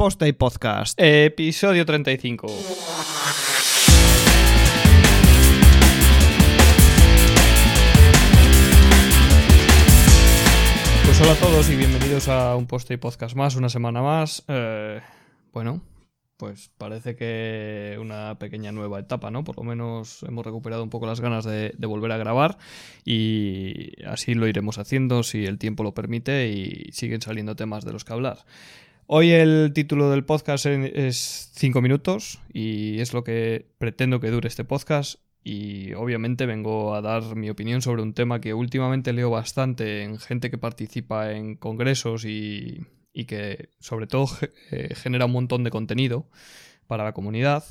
Posta y Podcast. Episodio 35. Pues hola a todos y bienvenidos a un Posta y Podcast más, una semana más. Eh, bueno, pues parece que una pequeña nueva etapa, ¿no? Por lo menos hemos recuperado un poco las ganas de, de, volver a grabar y así lo iremos haciendo si el tiempo lo permite y siguen saliendo temas de los que hablar. Hoy el título del podcast es 5 minutos y es lo que pretendo que dure este podcast y obviamente vengo a dar mi opinión sobre un tema que últimamente leo bastante en gente que participa en congresos y, y que sobre todo eh, genera un montón de contenido para la comunidad,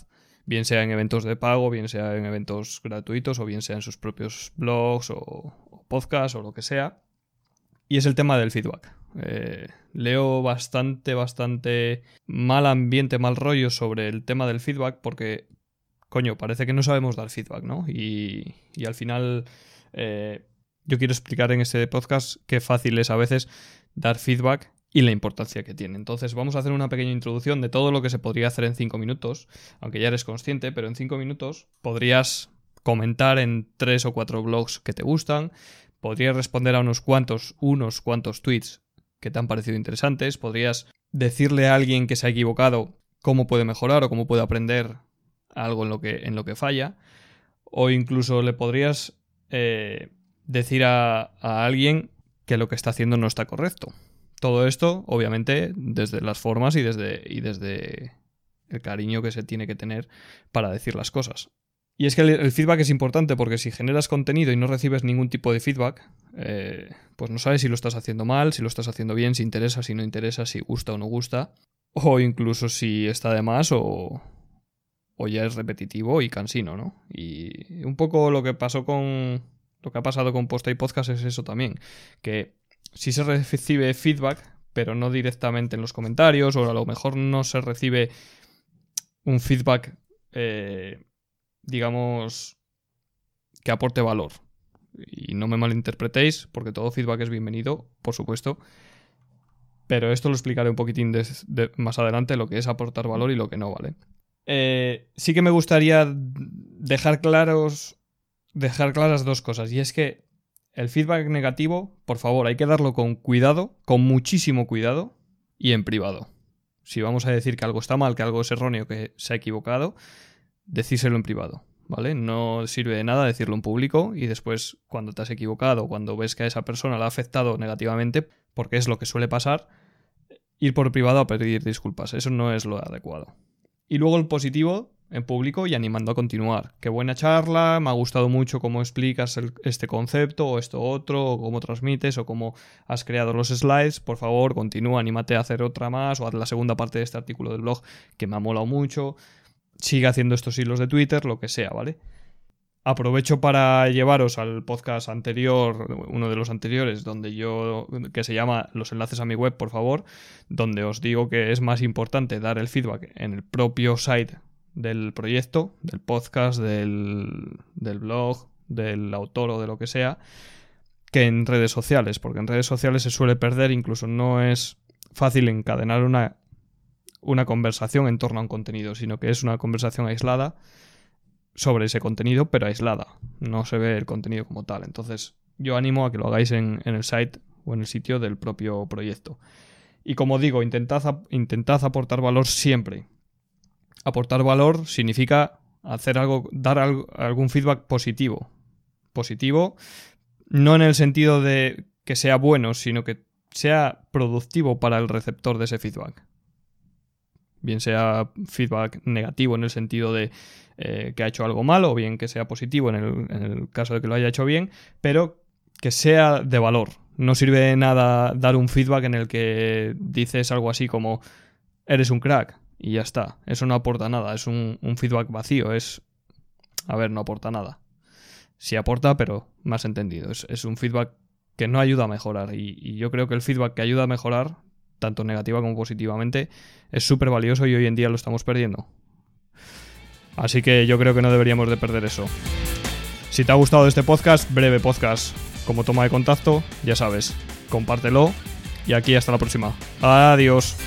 bien sea en eventos de pago, bien sea en eventos gratuitos o bien sea en sus propios blogs o, o podcasts o lo que sea. Y es el tema del feedback. Eh, leo bastante, bastante mal ambiente, mal rollo sobre el tema del feedback porque, coño, parece que no sabemos dar feedback, ¿no? Y, y al final eh, yo quiero explicar en este podcast qué fácil es a veces dar feedback y la importancia que tiene. Entonces vamos a hacer una pequeña introducción de todo lo que se podría hacer en 5 minutos, aunque ya eres consciente, pero en 5 minutos podrías comentar en 3 o 4 blogs que te gustan, podrías responder a unos cuantos, unos cuantos tweets que te han parecido interesantes, podrías decirle a alguien que se ha equivocado cómo puede mejorar o cómo puede aprender algo en lo que, en lo que falla, o incluso le podrías eh, decir a, a alguien que lo que está haciendo no está correcto. Todo esto, obviamente, desde las formas y desde, y desde el cariño que se tiene que tener para decir las cosas. Y es que el, feedback es importante porque si generas contenido y no recibes ningún tipo de feedback, eh, pues no sabes si lo estás haciendo mal, si lo estás haciendo bien, si interesa, si no interesa, si gusta o no gusta, o incluso si está de más o, o ya es repetitivo y cansino, ¿no? Y un poco lo que pasó con... Lo que ha pasado con Posta y Podcast es eso también, que si se recibe feedback, pero no directamente en los comentarios, o a lo mejor no se recibe un feedback, eh, digamos, que aporte valor. Y no me malinterpretéis, porque todo feedback es bienvenido, por supuesto. Pero esto lo explicaré un poquitín más adelante, lo que es aportar valor y lo que no, ¿vale? Eh, sí que me gustaría dejar claros. Dejar claras dos cosas. Y es que el feedback negativo, por favor, hay que darlo con cuidado, con muchísimo cuidado y en privado. Si vamos a decir que algo está mal, que algo es erróneo, que se ha equivocado, decírselo en privado, ¿vale? No sirve de nada decirlo en público y después, cuando te has equivocado, cuando ves que a esa persona la ha afectado negativamente, porque es lo que suele pasar, ir por privado a pedir disculpas. Eso no es lo adecuado. Y luego el positivo, en público y animando a continuar. Qué buena charla, me ha gustado mucho cómo explicas este concepto o esto otro, o cómo transmites o cómo has creado los slides. Por favor, continúa, anímate a hacer otra más o haz la segunda parte de este artículo del blog que me ha molado mucho. Sigue haciendo estos hilos de Twitter, lo que sea, ¿vale? Aprovecho para llevaros al podcast anterior, uno de los anteriores, donde yo, que se llama Los enlaces a mi web, por favor, donde os digo que es más importante dar el feedback en el propio site del proyecto, del podcast, del, del, blog, del autor o de lo que sea, que en redes sociales, porque en redes sociales se suele perder, incluso no es fácil encadenar una, una conversación en torno a un contenido, sino que es una conversación aislada sobre ese contenido, pero aislada, no se ve el contenido como tal. Entonces yo animo a que lo hagáis en, el site o en el sitio del propio proyecto. Y como digo, intentad, intentad aportar valor siempre, aportar valor significa hacer algo, dar algo, algún feedback positivo. Positivo, no en el sentido de que sea bueno, sino que sea productivo para el receptor de ese feedback. Bien sea feedback negativo en el sentido de eh, que ha hecho algo malo, o bien que sea positivo en el, en el caso de que lo haya hecho bien, pero que sea de valor. No sirve de nada dar un feedback en el que dices algo así como eres un crack y ya está. Eso no aporta nada, es un, un, feedback vacío, es... A ver, no aporta nada. Sí aporta, pero más entendido. Es, es un feedback que no ayuda a mejorar y, yo creo que el feedback que ayuda a mejorar, tanto negativa como positivamente, es súper valioso y hoy en día lo estamos perdiendo. Así que yo creo que no deberíamos de perder eso. Si te ha gustado este podcast, breve podcast, como toma de contacto, ya sabes, compártelo y aquí hasta la próxima. Adiós.